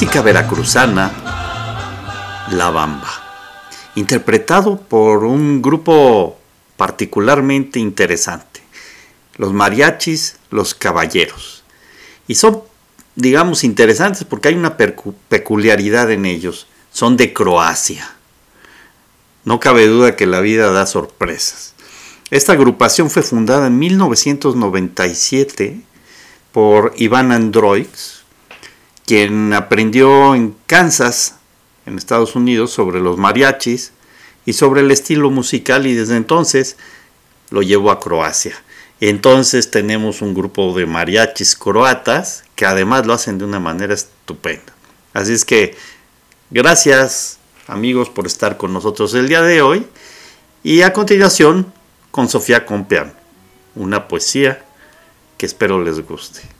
Música veracruzana, La Bamba, interpretado por un grupo particularmente interesante, los mariachis Los Caballeros. Y son, digamos, interesantes porque hay una peculiaridad en ellos, son de Croacia. No cabe duda que la vida da sorpresas. Esta agrupación fue fundada en 1997 por Iván Androix, quien aprendió en Kansas, en Estados Unidos, sobre los mariachis y sobre el estilo musical y desde entonces lo llevó a Croacia. Entonces tenemos un grupo de mariachis croatas que además lo hacen de una manera estupenda. Así es que gracias amigos por estar con nosotros el día de hoy y a continuación con Sofía Compeán, una poesía que espero les guste.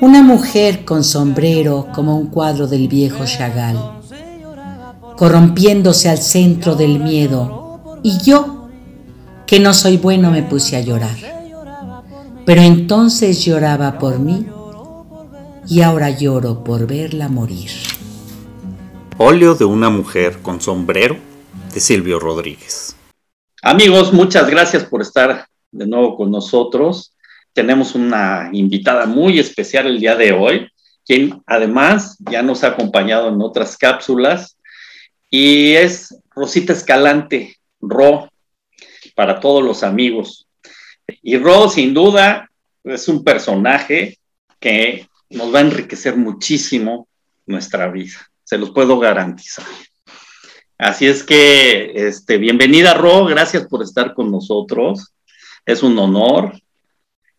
Una mujer con sombrero como un cuadro del viejo Chagall, corrompiéndose al centro del miedo, y yo, que no soy bueno, me puse a llorar. Pero entonces lloraba por mí y ahora lloro por verla morir. Óleo de una mujer con sombrero de Silvio Rodríguez. Amigos, muchas gracias por estar de nuevo con nosotros. Tenemos una invitada muy especial el día de hoy, quien además ya nos ha acompañado en otras cápsulas y es Rosita Escalante, Ro, para todos los amigos. Y Ro, sin duda, es un personaje que nos va a enriquecer muchísimo nuestra vida, se los puedo garantizar. Así es que, este, bienvenida Ro, gracias por estar con nosotros, es un honor.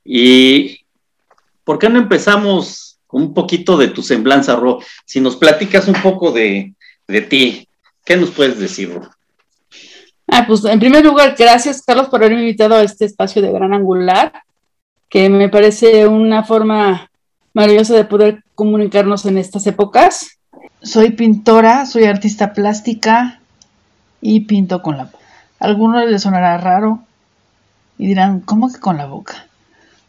Y, ¿por qué no empezamos con un poquito de tu semblanza, Ro? Si nos platicas un poco de, de ti, ¿qué nos puedes decir, Ro? Ah, pues en primer lugar, gracias Carlos por haberme invitado a este espacio de Gran Angular, que me parece una forma maravillosa de poder comunicarnos en estas épocas. Soy pintora, soy artista plástica y pinto con la boca. A algunos les sonará raro y dirán, ¿cómo que con la boca?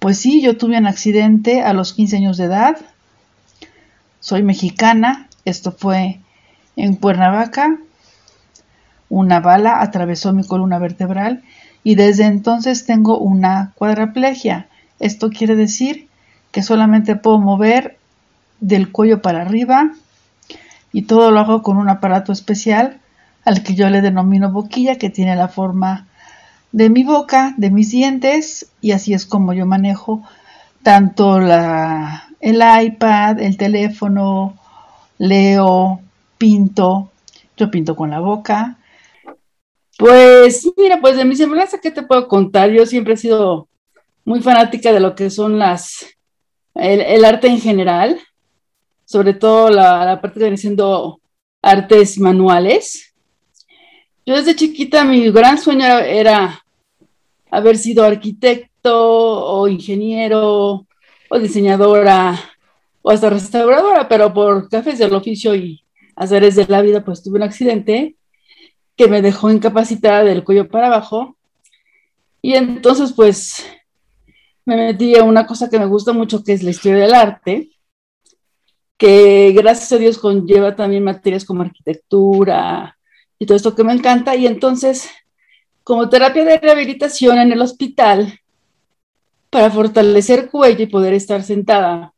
Pues sí, yo tuve un accidente a los 15 años de edad. Soy mexicana, esto fue en Cuernavaca. Una bala atravesó mi columna vertebral y desde entonces tengo una cuadraplegia. Esto quiere decir que solamente puedo mover del cuello para arriba y todo lo hago con un aparato especial al que yo le denomino boquilla que tiene la forma de mi boca, de mis dientes y así es como yo manejo tanto la, el iPad, el teléfono, leo, pinto, yo pinto con la boca. Pues mira, pues de mi semblanza, ¿qué te puedo contar? Yo siempre he sido muy fanática de lo que son las el, arte en general, sobre todo la, parte que viene siendo artes manuales. Yo desde chiquita mi gran sueño era, haber sido arquitecto o ingeniero o diseñadora o hasta restauradora, pero por cafés del oficio y azares de la vida, pues tuve un accidente que me dejó incapacitada del cuello para abajo. Y entonces, pues, me metí a una cosa que me gusta mucho, que es la historia del arte, que gracias a Dios conlleva también materias como arquitectura y todo esto que me encanta. Y entonces, como terapia de rehabilitación en el hospital, para fortalecer cuello y poder estar sentada.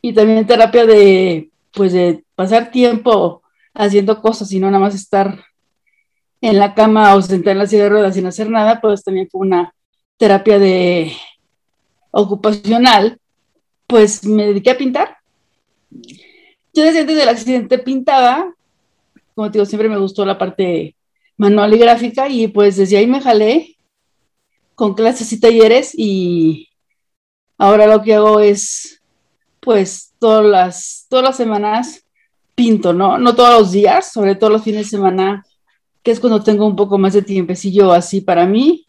Y también terapia de, pues, de pasar tiempo haciendo cosas y no nada más estar en la cama o sentada en la silla de ruedas sin hacer nada, pues también fue una terapia de ocupacional, pues me dediqué a pintar. Yo desde antes del accidente pintaba, como te digo, siempre me gustó la parte manual y gráfica y pues desde ahí me jalé con clases y talleres y ahora lo que hago es pues todas las, todas las semanas pinto, ¿no? No todos los días, sobre todo los fines de semana, que es cuando tengo un poco más de tiempecillo así para mí,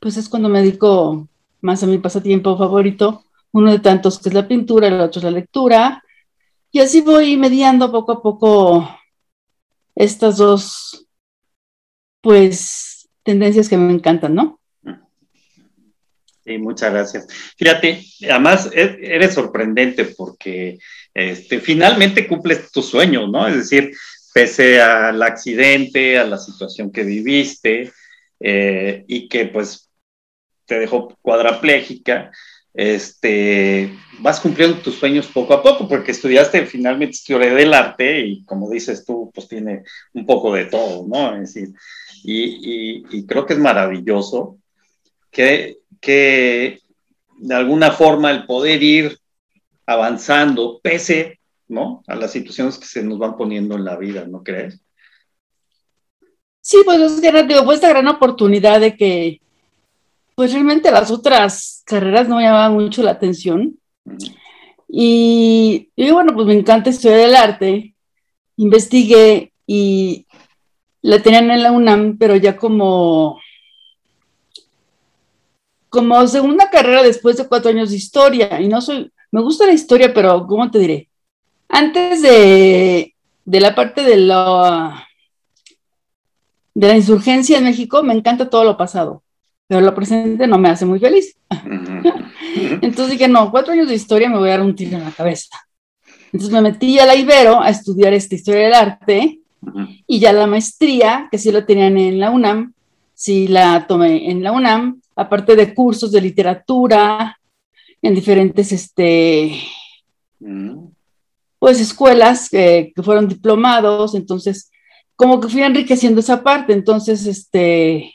pues es cuando me dedico más a mi pasatiempo favorito, uno de tantos que es la pintura, el otro es la lectura, y así voy mediando poco a poco estas dos, pues, tendencias que me encantan, ¿no? Sí, muchas gracias. Fíjate, además e-, eres sorprendente porque este, finalmente cumples tu sueño, ¿no? Es decir, pese al accidente, a la situación que viviste eh, y que pues te dejó cuadraplégica, este, vas cumpliendo tus sueños poco a poco, porque estudiaste finalmente historia del arte y como dices tú, pues tiene un poco de todo, ¿no? Es decir, y, creo que es maravilloso que, que de alguna forma el poder ir avanzando, pese, ¿no? A las situaciones que se nos van poniendo en la vida, ¿no crees? Sí, pues es que digo, pues esta gran oportunidad de que pues realmente las otras carreras no me llamaban mucho la atención. Y, y, bueno, pues me encanta historia del arte. Investigué y la tenían en la UNAM, pero ya como, como segunda carrera después de cuatro años de historia. Y no soy, me gusta la historia, pero ¿cómo te diré? Antes de, de la parte de la, de la insurgencia en México, me encanta todo lo pasado, pero lo presente no me hace muy feliz. Entonces dije, no, cuatro años de historia me voy a dar un tiro en la cabeza. Entonces me metí a la Ibero a estudiar esta historia del arte y ya la maestría, que sí lo tenían en la UNAM, sí la tomé en la UNAM, aparte de cursos de literatura, en diferentes, este, pues escuelas que, que fueron diplomados, entonces como que fui enriqueciendo esa parte, entonces, este,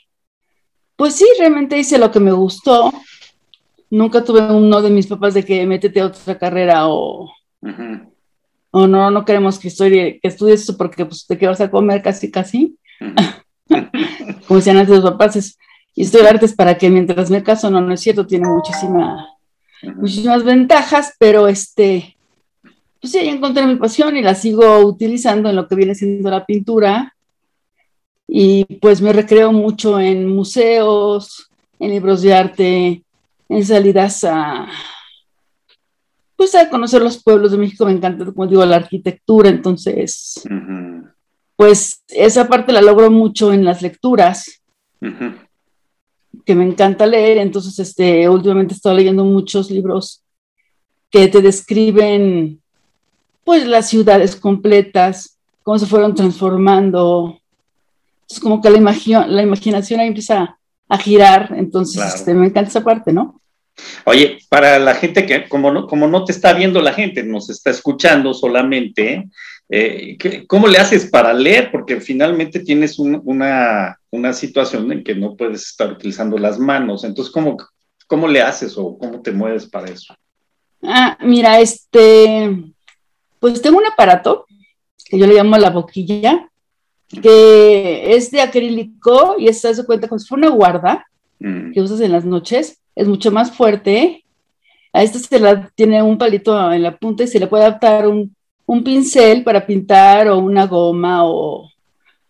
pues sí, realmente hice lo que me gustó. Nunca tuve uno de mis papás de que métete a otra carrera o, o no, no queremos que, estudie, que estudies eso porque pues, te quedas a comer casi, casi. Como decían antes los papás, es, estudiar artes para que mientras me caso, no, no es cierto, tiene muchísima, muchísimas ventajas, pero este, pues sí, encontré mi pasión y la sigo utilizando en lo que viene siendo la pintura. Y pues me recreo mucho en museos, en libros de arte, en salidas a, pues a conocer los pueblos de México. Me encanta, como digo, la arquitectura. Entonces, pues esa parte la logro mucho en las lecturas. que me encanta leer, entonces este, últimamente he estado leyendo muchos libros que te describen pues las ciudades completas, cómo se fueron transformando. Es como que la, la imaginación ahí empieza a girar, entonces este, me encanta esa parte, ¿no? Oye, para la gente que, como no, como no te está viendo la gente, nos está escuchando solamente, eh, ¿cómo le haces para leer? Porque finalmente tienes una, una, situación en que no puedes estar utilizando las manos. Entonces, ¿cómo, ¿cómo le haces o cómo te mueves para eso? Ah, mira, este, pues tengo un aparato que yo le llamo la boquilla, que es de acrílico y se hace cuenta como si fuera una guarda mm. que usas en las noches, es mucho más fuerte. A esta se la tiene un palito en la punta y se le puede adaptar un, pincel para pintar o una goma o,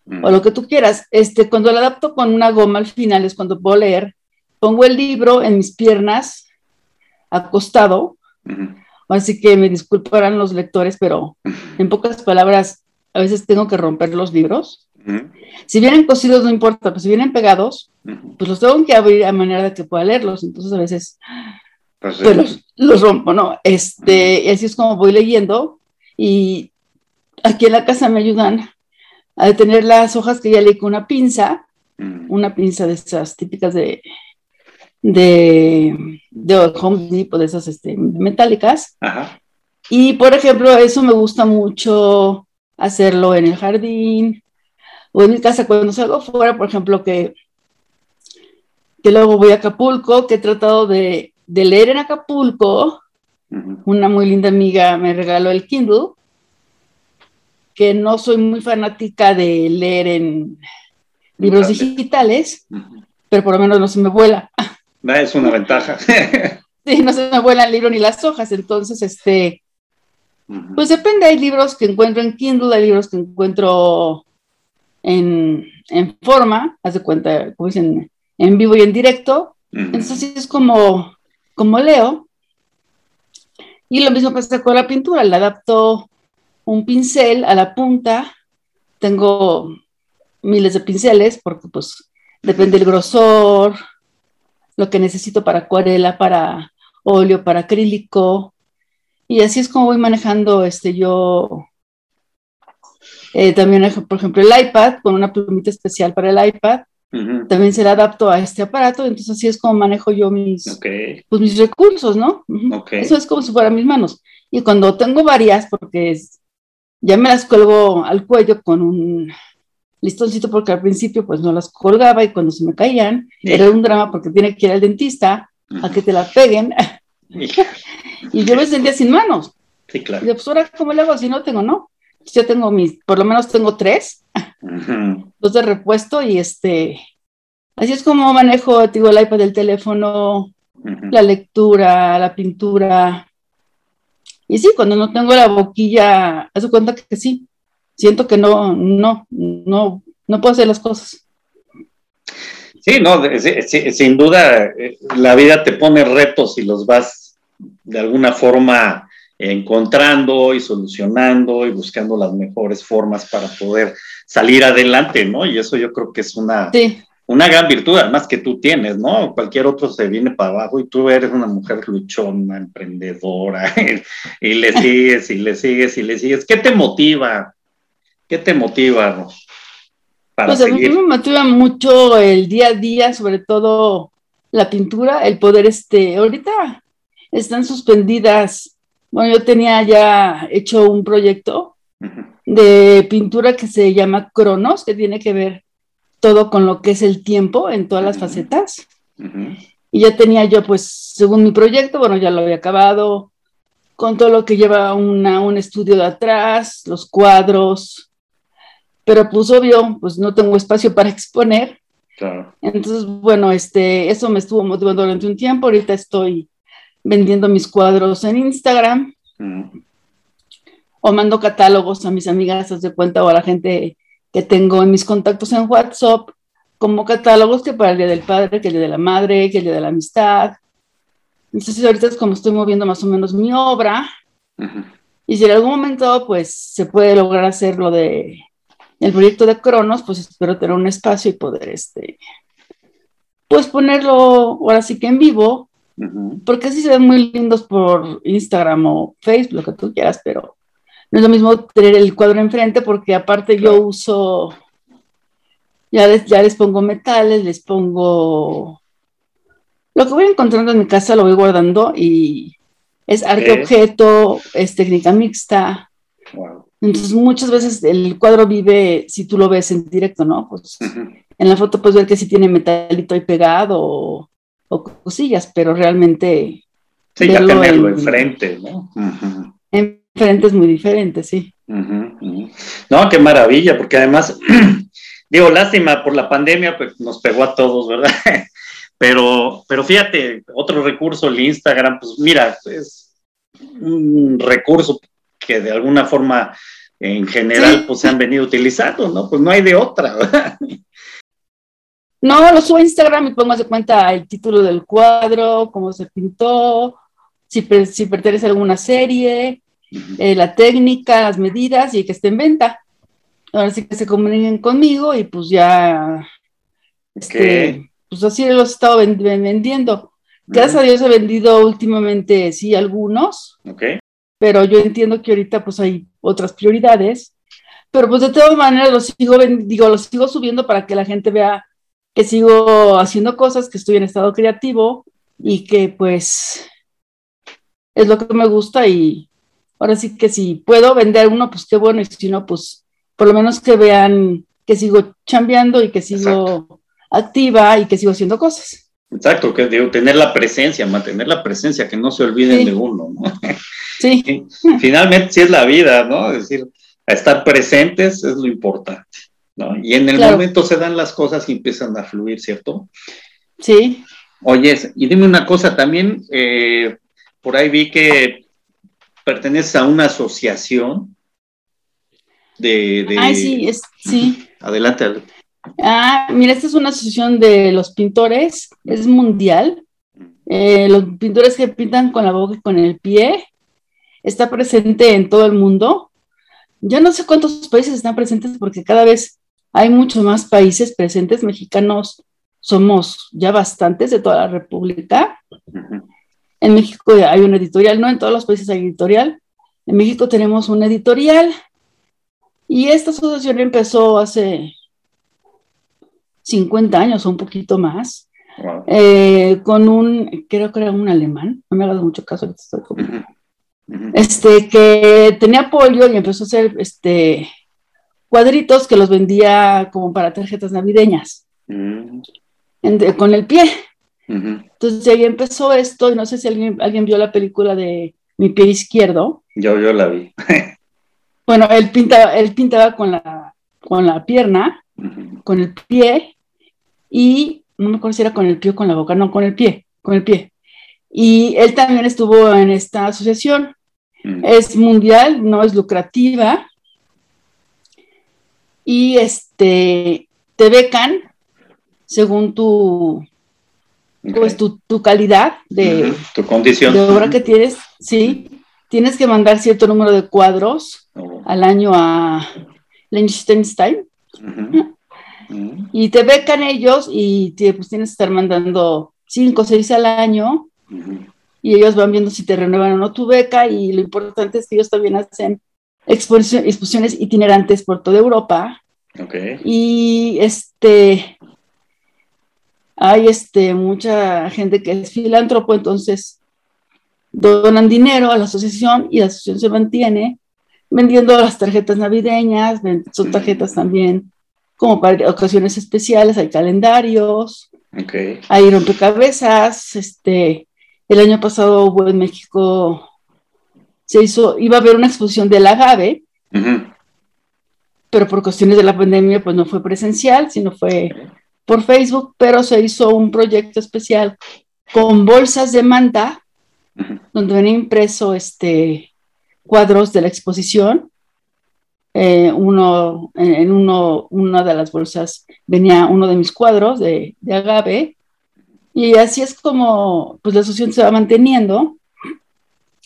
o, lo que tú quieras. Este, cuando la adapto con una goma al final es cuando puedo leer. Pongo el libro en mis piernas, acostado, Así que me disculparán los lectores, pero en pocas palabras, a veces tengo que romper los libros. Si vienen cosidos, no importa, pues si vienen pegados, pues los tengo que abrir a manera de que pueda leerlos. Entonces a veces pues, pues los, rompo, ¿no? Este, y así es como voy leyendo. Y aquí en la casa me ayudan a detener las hojas que ya leí con una pinza, una pinza de esas típicas de, de, de Home Depot, de esas este, metálicas. Y por ejemplo, eso me gusta mucho hacerlo en el jardín o en mi casa cuando salgo fuera, por ejemplo, que, que luego voy a Acapulco, que he tratado de, de leer en Acapulco. Una muy linda amiga me regaló el Kindle, que no soy muy fanática de leer en libros digitales, pero por lo menos no se me vuela. Es una ventaja. sí, no se me vuelan el libro ni las hojas, entonces, este, pues depende, hay libros que encuentro en Kindle, hay libros que encuentro en, forma, haz de cuenta, como dicen, en vivo y en directo, entonces así es como, como leo. Y lo mismo pasa con la pintura, le adapto un pincel a la punta, tengo miles de pinceles porque pues depende del grosor, lo que necesito para acuarela, para óleo, para acrílico. Y así es como voy manejando este yo. Eh, también, por ejemplo, el iPad con una plumita especial para el iPad. También se le adapto a este aparato, entonces así es como manejo yo mis, pues, mis recursos, ¿no? Eso es como si fueran mis manos. Y cuando tengo varias, porque ya me las cuelgo al cuello con un listoncito porque al principio pues no las colgaba y cuando se me caían era un drama porque tiene que ir al dentista a que te la peguen y yo me sentía sin manos. Sí, claro. Y pues ahora cómo le hago si no tengo, no. Yo tengo mis, por lo menos tengo tres, dos de repuesto y este, Así es como manejo, digo, el iPad, el teléfono, la lectura, la pintura. Y sí, cuando no tengo la boquilla, hace cuenta que sí, siento que no, no, no, no puedo hacer las cosas. Sí, no, sin duda eh, la vida te pone retos y los vas de alguna forma encontrando y solucionando y buscando las mejores formas para poder salir adelante, ¿no? Y eso yo creo que es una, una gran virtud, además que tú tienes, ¿no? Cualquier otro se viene para abajo y tú eres una mujer luchona, emprendedora, y le sigues y le sigues y le sigues. ¿Qué te motiva? ¿Qué te motiva, Para pues a mí me motiva mucho el día a día, sobre todo la pintura, el poder, este, ahorita están suspendidas. Bueno, yo tenía ya hecho un proyecto de pintura que se llama Cronos, que tiene que ver todo con lo que es el tiempo en todas las facetas. Y ya tenía yo, pues, según mi proyecto, bueno, ya lo había acabado, con todo lo que lleva un estudio de atrás, los cuadros, pero pues obvio, pues no tengo espacio para exponer. Entonces, bueno, este, eso me estuvo motivando durante un tiempo. Ahorita estoy vendiendo mis cuadros en Instagram o mando catálogos a mis amigas, de cuenta, o a la gente que tengo en mis contactos en WhatsApp, como catálogos que para el Día del Padre, que el Día de la Madre, que el Día de la Amistad. Entonces ahorita es como estoy moviendo más o menos mi obra. Y si en algún momento pues se puede lograr hacer lo de el proyecto de Cronos, pues espero tener un espacio y poder este pues ponerlo ahora sí que en vivo, porque así se ven muy lindos por Instagram o Facebook, lo que tú quieras, pero no es lo mismo tener el cuadro enfrente porque aparte yo uso, ya les, ya les pongo metales, les pongo lo que voy encontrando en mi casa lo voy guardando y es arte objeto, es técnica mixta. Entonces muchas veces el cuadro vive, si tú lo ves en directo, ¿no? Pues en la foto puedes ver que sí tiene metalito ahí pegado o, cosillas, pero realmente... Sí, ya tenerlo enfrente, ¿no? diferentes, muy diferentes, sí. No, qué maravilla, porque además, digo, lástima por la pandemia, pues nos pegó a todos, ¿verdad? pero, pero fíjate, otro recurso, el Instagram, pues mira, es un recurso que de alguna forma en general pues se han venido utilizando, ¿no? Pues no hay de otra, ¿verdad? No, lo subo a Instagram y pongo de cuenta el título del cuadro, cómo se pintó, si, si pertenece a alguna serie, eh, la técnica, las medidas y que esté en venta. Ahora sí que se comuniquen conmigo y pues ya, este, pues así los he estado vendiendo. Gracias a Dios he vendido últimamente, sí, algunos. Pero yo entiendo que ahorita pues hay otras prioridades. Pero pues de todas maneras los sigo, digo, los sigo subiendo para que la gente vea que sigo haciendo cosas, que estoy en estado creativo y que pues es lo que me gusta y, ahora sí que si puedo vender uno, pues qué bueno, y si no, pues por lo menos que vean que sigo chambeando y que sigo activa y que sigo haciendo cosas. Exacto, que digo, tener la presencia, mantener la presencia, que no se olviden de uno, ¿no? Sí. Finalmente sí es la vida, ¿no? Es decir, estar presentes es lo importante, ¿no? Y en el momento se dan las cosas y empiezan a fluir, ¿cierto? Sí. Oye, y dime una cosa, también eh, por ahí vi que perteneces a una asociación de... de... sí, es, sí. Adelante, Ah, mira, esta es una asociación de los pintores, es mundial. Eh, los pintores que pintan con la boca y con el pie, está presente en todo el mundo. Ya no sé cuántos países están presentes porque cada vez hay muchos más países presentes. Mexicanos somos ya bastantes de toda la República. En México hay un editorial, no en todos los países hay editorial. En México tenemos un editorial y esta asociación empezó hace 50 años o un poquito más, eh, con un, creo que era un alemán, no me ha dado mucho caso, estoy este, que tenía apoyo y empezó a hacer este, cuadritos que los vendía como para tarjetas navideñas, mm. con el pie. Entonces ahí empezó esto, y no sé si alguien, alguien vio la película de Mi pie izquierdo. Yo, yo la vi. bueno, él pintaba, él pintaba con la, con la pierna, con el pie, y no me acuerdo si era con el pie o con la boca, no, con el pie, con el pie. Y él también estuvo en esta asociación. Mm. Es mundial, no es lucrativa. Y este, te becan según tu, pues, tu, tu calidad de, Tu condición. de obra que tienes, sí. Tienes que mandar cierto número de cuadros Oh, al año a Liechtenstein. Y te becan ellos y te, pues tienes que estar mandando cinco o seis al año. Y ellos van viendo si te renuevan o no tu beca y lo importante es que ellos también hacen exposiciones itinerantes por toda Europa. Ok. y este hay este mucha gente que es filántropo entonces donan dinero a la asociación y la asociación se mantiene vendiendo las tarjetas navideñas son tarjetas también como para ocasiones especiales hay calendarios hay rompecabezas este el año pasado hubo en México se hizo iba a haber una exposición del agave Ujú. pero por cuestiones de la pandemia pues no fue presencial, sino fue por Facebook, pero se hizo un proyecto especial con bolsas de manta, donde venía impreso este, cuadros de la exposición. Eh, uno, en en uno, una de las bolsas venía uno de mis cuadros de, de agave, y así es como pues, la asociación se va manteniendo.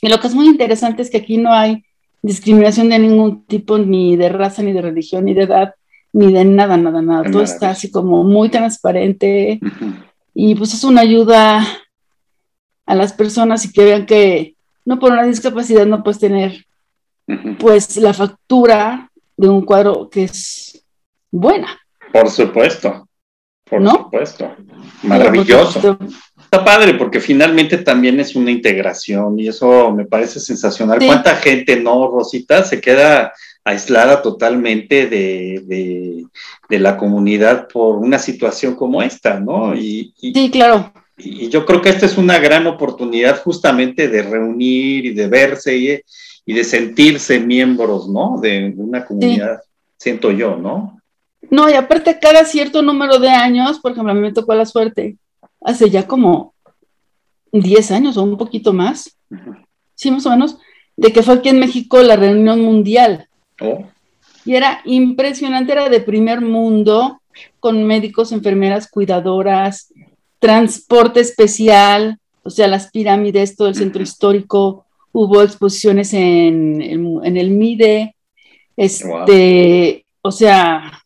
Y lo que es muy interesante es que aquí no hay discriminación de ningún tipo, ni de raza, ni de religión, ni de edad, ni de nada, nada, nada. Todo está así como muy transparente y pues es una ayuda a las personas y que vean que no por una discapacidad no puedes tener pues la factura de un cuadro que es buena. Por supuesto. Por ¿No? supuesto. Maravilloso. Está padre porque finalmente también es una integración y eso me parece sensacional. Sí. ¿Cuánta gente, no, Rosita, se queda aislada totalmente de, de- de la comunidad por una situación como esta, ¿no? Y, y- Sí, claro. y yo creo que esta es una gran oportunidad justamente de reunir y de verse y, y de sentirse miembros, ¿no? De una comunidad, siento yo, ¿no? No, y aparte cada cierto número de años, por ejemplo, a mí me tocó la suerte, hace ya como 10 años o un poquito más, sí, más o menos, de que fue aquí en México la reunión mundial. Oh, Y era impresionante, era de primer mundo, con médicos, enfermeras, cuidadoras, transporte especial, o sea, las pirámides, todo el centro histórico, hubo exposiciones en, el- en el MIDE, este, o sea,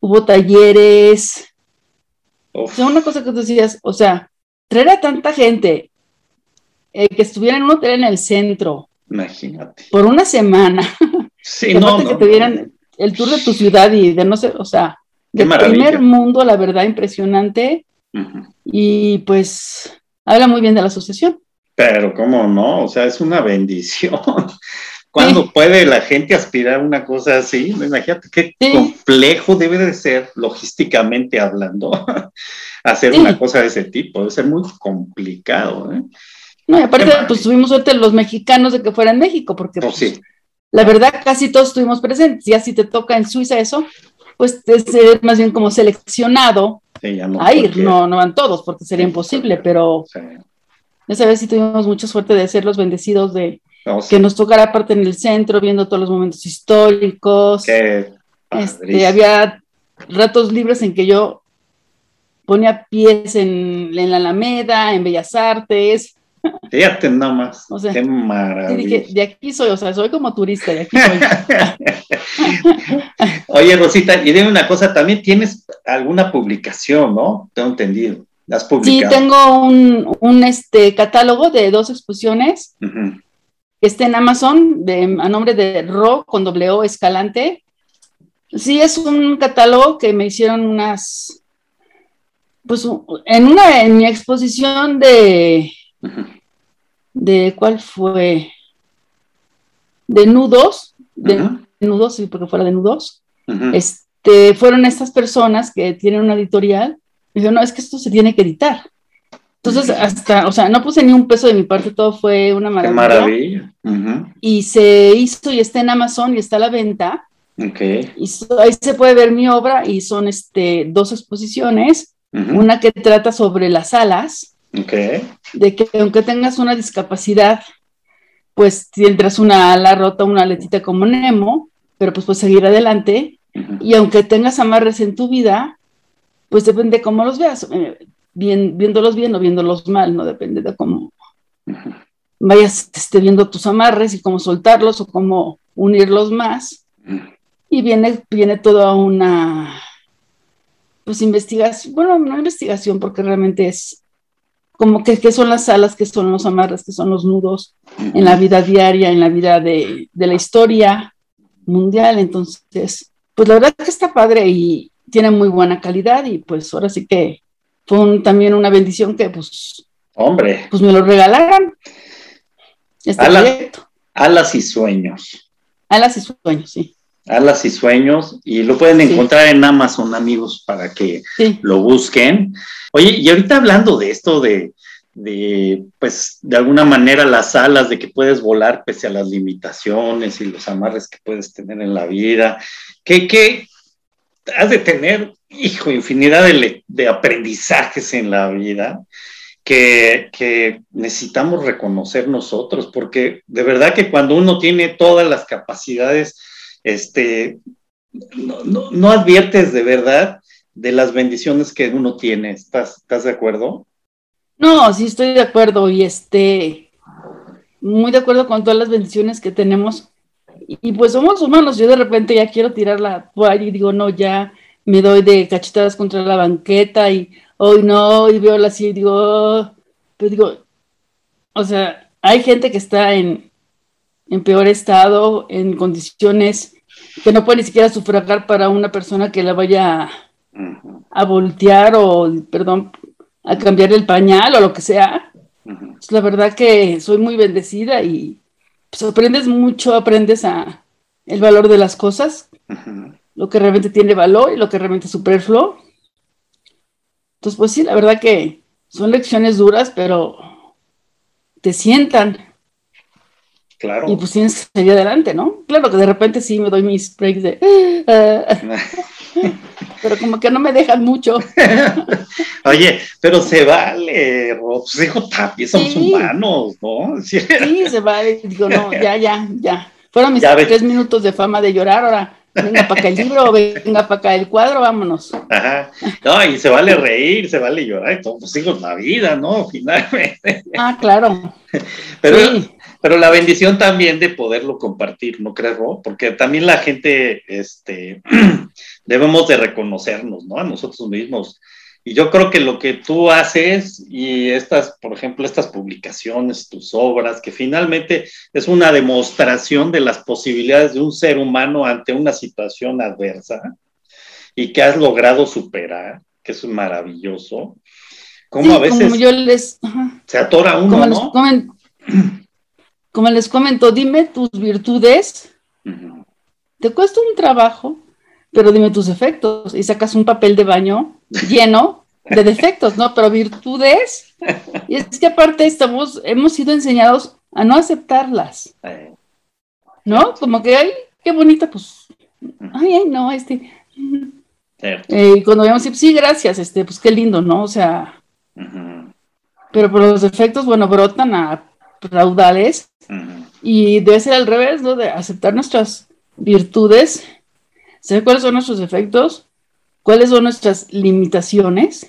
hubo talleres, o uf, sea, una cosa que tú decías, o sea, traer a tanta gente eh, que estuviera en un hotel en el centro imagínate. por una semana, Sí, no, no, que te dieran el tour de tu ciudad y de no sé, o sea, Qué de maravilla. primer mundo, la verdad, impresionante. Ujú. Y pues habla muy bien de la asociación. Pero cómo no, o sea, es una bendición. ¿Cuándo Sí. puede la gente aspirar a una cosa así? Imagínate qué Sí. complejo debe de ser, logísticamente hablando, hacer Sí. una cosa de ese tipo. Debe ser muy complicado. ¿eh? No, y aparte, maravilla. pues tuvimos suerte los mexicanos de que fuera en México, porque Pues pues, sí, la verdad casi todos estuvimos presentes. Ya si te toca en Suiza eso, pues es más bien como seleccionado sí, no a ir. No, no van todos, porque sería Sí, imposible, pero Sí. ya sabes si tuvimos mucha suerte de ser los bendecidos de No, sí, que nos tocara aparte en el centro, viendo todos los momentos históricos. qué Este, había ratos libres en que yo ponía pies en, en la Alameda, en Bellas Artes. Fíjate nada más. O sea, qué maravilla. dije, de aquí soy, o sea, soy como turista, de aquí soy. Oye, Rosita, y dime una cosa, también tienes alguna publicación, ¿no? Tengo entendido. ¿La has Sí, publicado? tengo un, un, este, catálogo de dos exposiciones que está en Amazon de, a nombre de Ro con doble O Escalante. Sí, es un catálogo que me hicieron unas, pues en una, en mi exposición de, de ¿cuál fue? De nudos, de nudos, sí, porque fuera de nudos. Este, fueron estas personas que tienen una editorial. Y dijeron, no, es que esto se tiene que editar. Entonces, hasta, o sea, no puse ni un peso de mi parte, todo fue una Qué maravilla. maravilla. Ujú. Y se hizo y está en Amazon y está a la venta. Ok. Y so- ahí se puede ver mi obra y son este, dos exposiciones. Una que trata sobre las alas, de que aunque tengas una discapacidad, pues tendrás una ala rota, una aletita como Nemo, pero pues puedes seguir adelante. Y aunque tengas amarres en tu vida, pues depende cómo los veas, eh, bien, viéndolos bien o viéndolos mal, no depende de cómo vayas esté viendo tus amarres y cómo soltarlos o cómo unirlos más. Y viene, viene toda una pues investigación, bueno, no investigación, porque realmente es como que, son las alas, que son los amarres, que son los nudos en la vida diaria, en la vida de, de la historia mundial. Entonces, pues la verdad que está padre y tiene muy buena calidad y pues ahora sí que fue también una bendición que pues, hombre, pues me lo regalaran. Este alas, alas y sueños. Alas y sueños, sí. Alas y Sueños, y lo pueden encontrar en Amazon, amigos, para que lo busquen. Oye, y ahorita hablando de esto de, de, pues, de alguna manera las alas, de que puedes volar pese a las limitaciones y los amarres que puedes tener en la vida, que, que has de tener, hijo, infinidad de, aprendizajes en la vida. Que, que, necesitamos reconocer nosotros, porque de verdad que cuando uno tiene todas las capacidades este, no, adviertes de verdad de las bendiciones que uno tiene. ¿Estás, ¿Estás de acuerdo? No, sí estoy de acuerdo y este, muy de acuerdo con todas las bendiciones que tenemos. Y, pues somos humanos, yo de repente ya quiero tirar la toalla y digo, no, ya me doy de cachetadas contra la banqueta y hoy no, y veo así y digo, oh", pero digo, o sea, hay gente que está en, en peor estado, en condiciones que no puede ni siquiera sufragar para una persona que la vaya a, voltear o, perdón, a cambiar el pañal o lo que sea. Pues, la verdad que soy muy bendecida y pues, aprendes mucho, aprendes a el valor de las cosas, lo que realmente tiene valor y lo que realmente es superfluo. Entonces, pues sí, la verdad que son lecciones duras, pero te sientan Claro. Y pues tienes que salir adelante, ¿no? Claro que de repente sí me doy mis breaks de. pero como que no me dejan mucho. Oye, pero se vale, Rob. Pues dijo Tapi, somos humanos, ¿no? Sí. se vale. Digo, no, ya, ya, ya. Fueron mis tres minutos de fama de llorar, ahora venga para acá el libro, venga para acá el cuadro, vámonos. Ajá. No, y se vale reír, se vale llorar, y todo, pues hijos, la vida, ¿no? Finalmente. Ah, claro. Pero sí pero la bendición también de poderlo compartir, ¿no crees, Ro? Porque también la gente, este, debemos de reconocernos, ¿no? A nosotros mismos. Y yo creo que lo que tú haces y estas, por ejemplo, estas publicaciones, tus obras, que finalmente es una demostración de las posibilidades de un ser humano ante una situación adversa y que has logrado superar, que es maravilloso. Como a veces yo les, se atora uno, ¿no? como les comento, dime tus virtudes. Te cuesta un trabajo, pero dime tus defectos. Y sacas un papel de baño lleno de defectos, ¿no? Pero virtudes. Y es que aparte estamos, hemos sido enseñados a no aceptarlas. ¿No? Como que, ay, qué bonita, pues. Ay, ay, no, este. Eh, y cuando vemos, sí, gracias, este, pues qué lindo, ¿no? O sea. Pero por los defectos, bueno, brotan a raudales y debe ser al revés, ¿no? De aceptar nuestras virtudes, saber cuáles son nuestros defectos, cuáles son nuestras limitaciones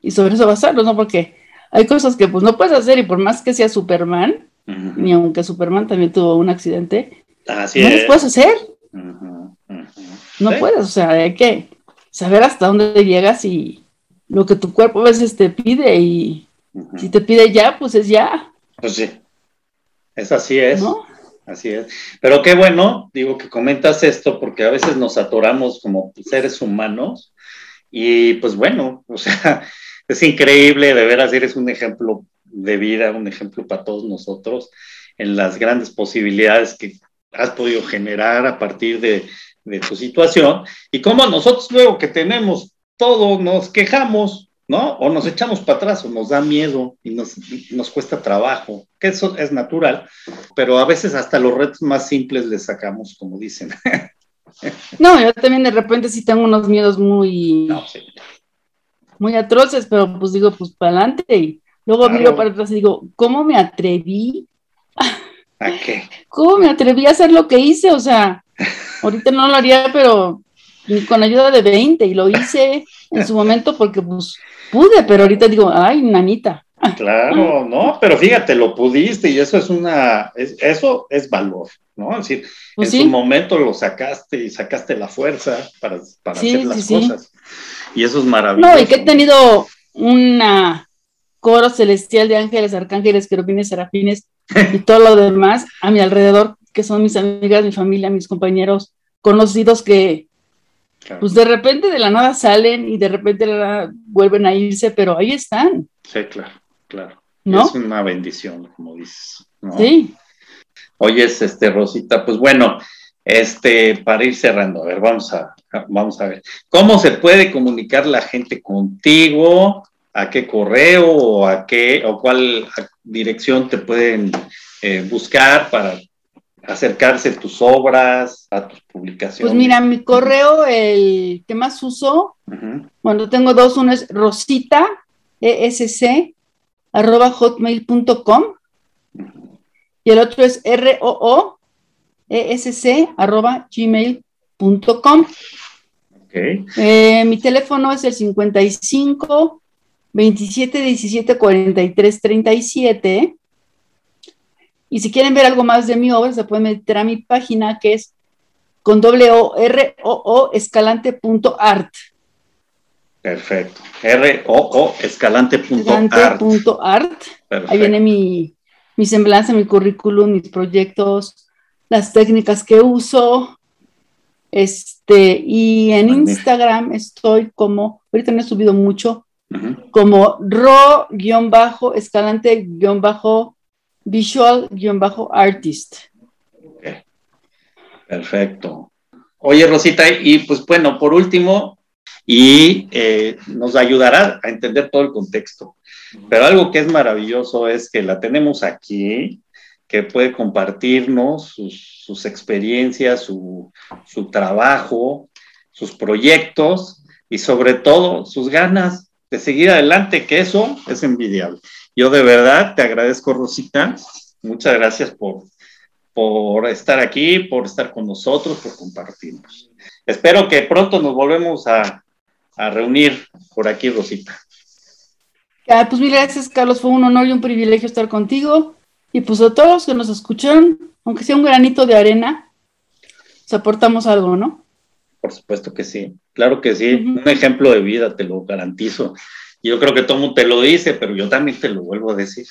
y sobre eso basarnos, ¿no? Porque hay cosas que pues no puedes hacer y por más que sea Superman, ni aunque Superman también tuvo un accidente, no las puedes hacer. No puedes, o sea, hay que saber hasta dónde llegas y lo que tu cuerpo a veces te pide y si te pide ya, pues es ya. Pues sí, es así es. Así es. Pero qué bueno, digo que comentas esto porque a veces nos atoramos como seres humanos y pues bueno, o sea, es increíble, de veras eres un ejemplo de vida, un ejemplo para todos nosotros en las grandes posibilidades que has podido generar a partir de, de tu situación y como nosotros luego que tenemos todo nos quejamos ¿no? O nos echamos para atrás o nos da miedo y nos, nos, cuesta trabajo, que eso es natural, pero a veces hasta los retos más simples les sacamos, como dicen. No, yo también de repente sí tengo unos miedos muy... No, sí. muy atroces, pero pues digo, pues para adelante y luego miro para atrás y digo, ¿cómo me atreví? ¿A qué? ¿Cómo me atreví a hacer lo que hice? O sea, ahorita no lo haría, pero con ayuda de 20 y lo hice en su momento porque pues pude, pero ahorita digo, ay, nanita. Claro, no, pero fíjate, lo pudiste y eso es una, eso es valor, ¿no? Es decir, pues en su momento lo sacaste y sacaste la fuerza para, hacer las cosas. Y eso es maravilloso. No, y que he tenido una coro celestial de ángeles, arcángeles, querubines, serafines y todo lo demás a mi alrededor, que son mis amigas, mi familia, mis compañeros conocidos que pues de repente de la nada salen y de repente vuelven a irse, pero ahí están. Sí, claro, claro. ¿No? Es una bendición, como dices. Sí. Oyes, este, Rosita, pues bueno, este, para ir cerrando, a ver, vamos a, vamos a ver. ¿Cómo se puede comunicar la gente contigo? ¿A qué correo o a qué o cuál dirección te pueden eh, buscar para acercarse a tus obras, a tus publicaciones? Pues mira, mi correo, el que más uso, bueno, tengo dos, uno es rosita, esc, arroba hotmail.com, y el otro es roo, esc, arroba gmail.com. Okay. Eh, mi teléfono es el 55 27 17 43 37 y si quieren ver algo más de mi obra, se pueden meter a mi página que es con doble O, R, O, O, escalante.art. Perfecto. R, O, O, escalante.art. Ahí viene mi, mi semblanza, mi currículum, mis proyectos, las técnicas que uso. Este, y en Instagram estoy como, ahorita no he subido mucho, como ro-escalante-bajo visual-artist. Perfecto. Oye, Rosita, y pues bueno, por último, y eh, nos ayudará a entender todo el contexto. Pero algo que es maravilloso es que la tenemos aquí, que puede compartirnos sus, experiencias, su, su trabajo, sus proyectos y sobre todo sus ganas de seguir adelante, que eso es envidiable. Yo de verdad te agradezco, Rosita. Muchas gracias por, por estar aquí, por estar con nosotros, por compartirnos. Espero que pronto nos volvemos a, reunir por aquí, Rosita. pues mil gracias, Carlos. Fue un honor y un privilegio estar contigo. Y pues a todos que nos escucharon, aunque sea un granito de arena, aportamos algo, ¿no? Por supuesto que sí. Claro que sí. Un ejemplo de vida, te lo garantizo. Yo creo que todo mundo te lo dice, pero yo también te lo vuelvo a decir.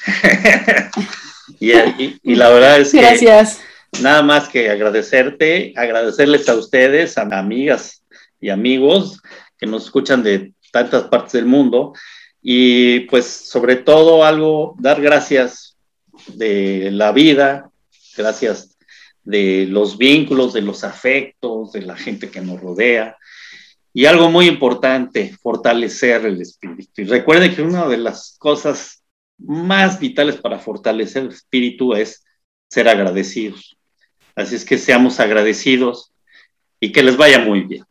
y, la verdad es que... Gracias. Nada más que agradecerte, agradecerles a ustedes, a amigas y amigos que nos escuchan de tantas partes del mundo. Y pues sobre todo algo, dar gracias de la vida, gracias de los vínculos, de los afectos, de la gente que nos rodea, y algo muy importante, fortalecer el espíritu. Y recuerden que una de las cosas más vitales para fortalecer el espíritu es ser agradecidos. Así es que seamos agradecidos y que les vaya muy bien.